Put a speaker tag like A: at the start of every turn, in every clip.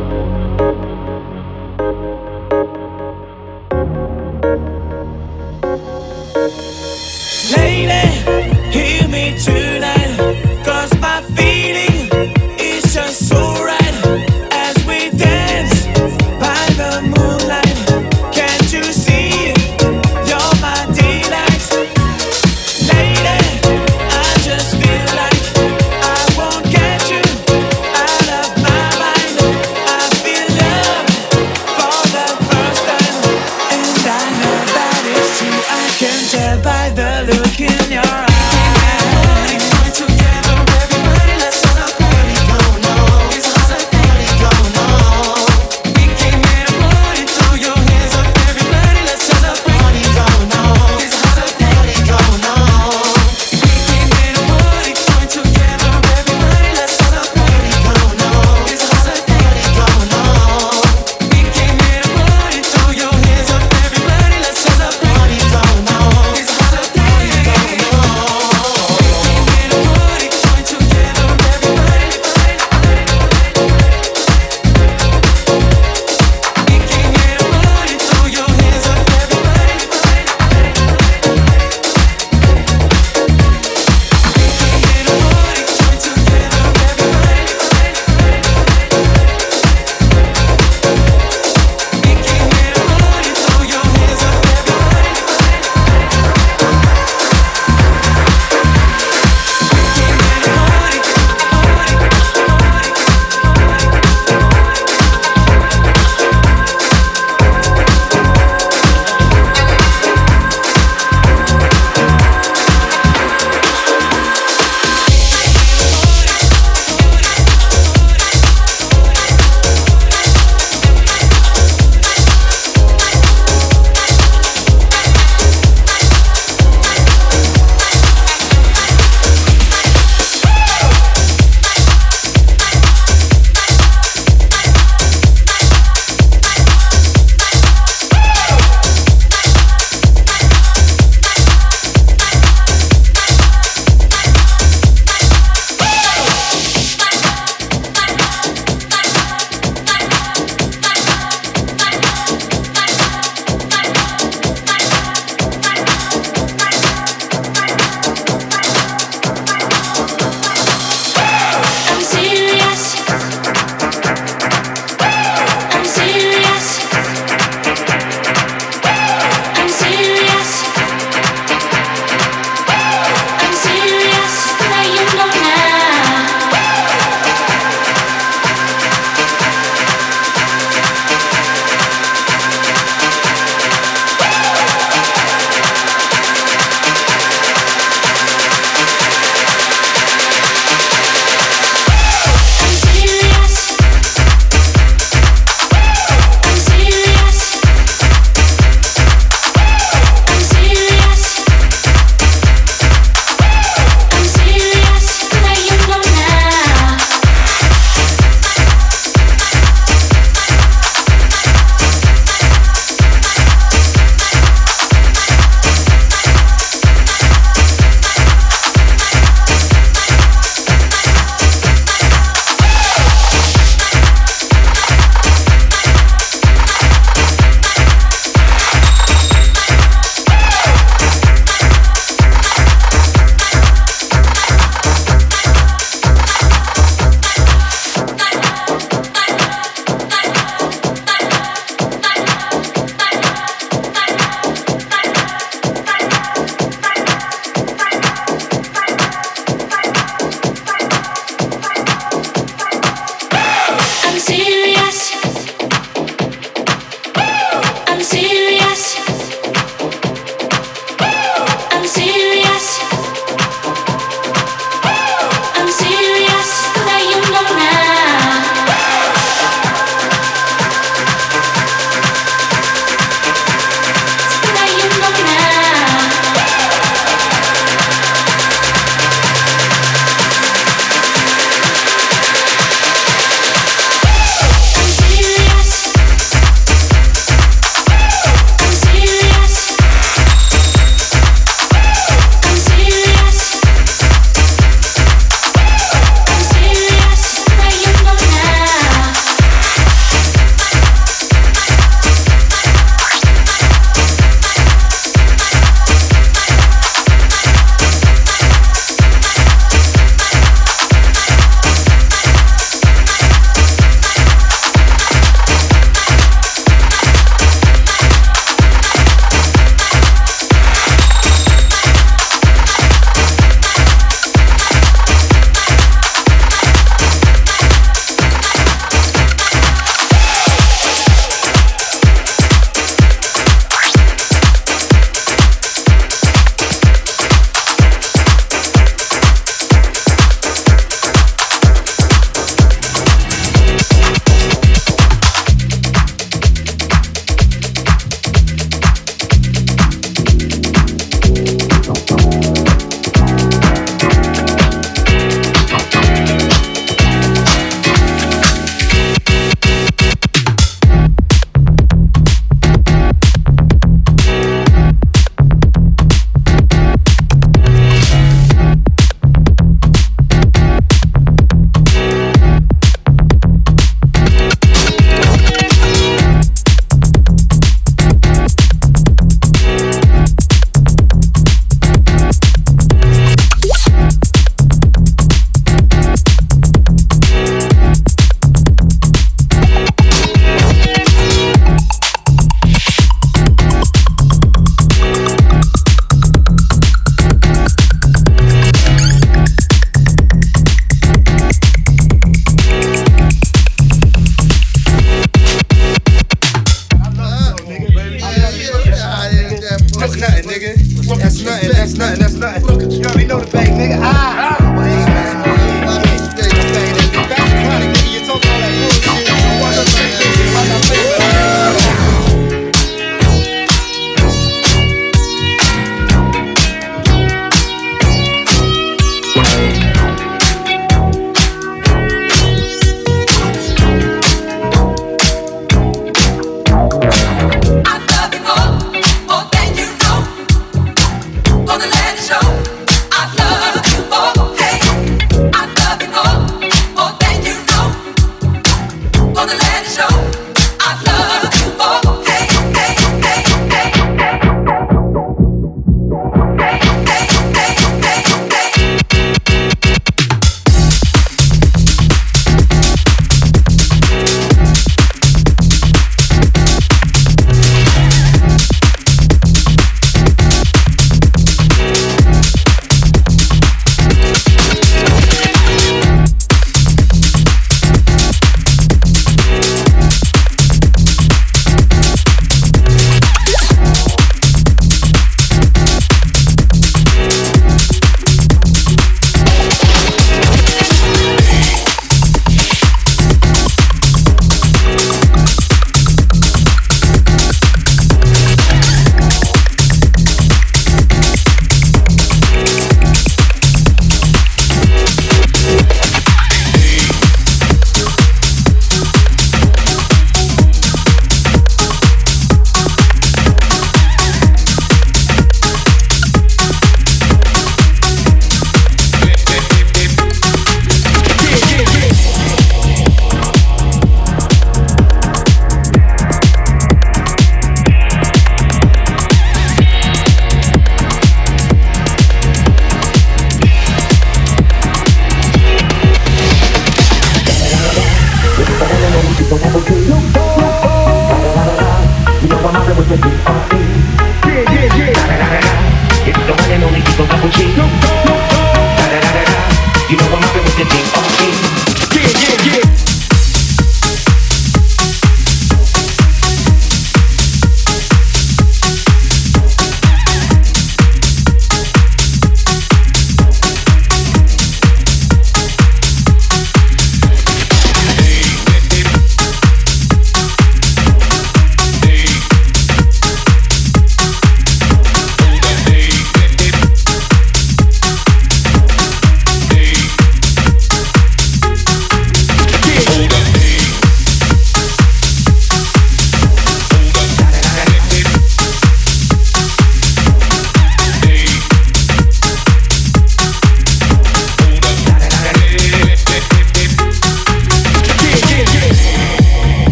A: thank you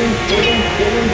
A: get him, get him, get him.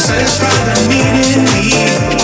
B: satisfy the need in me.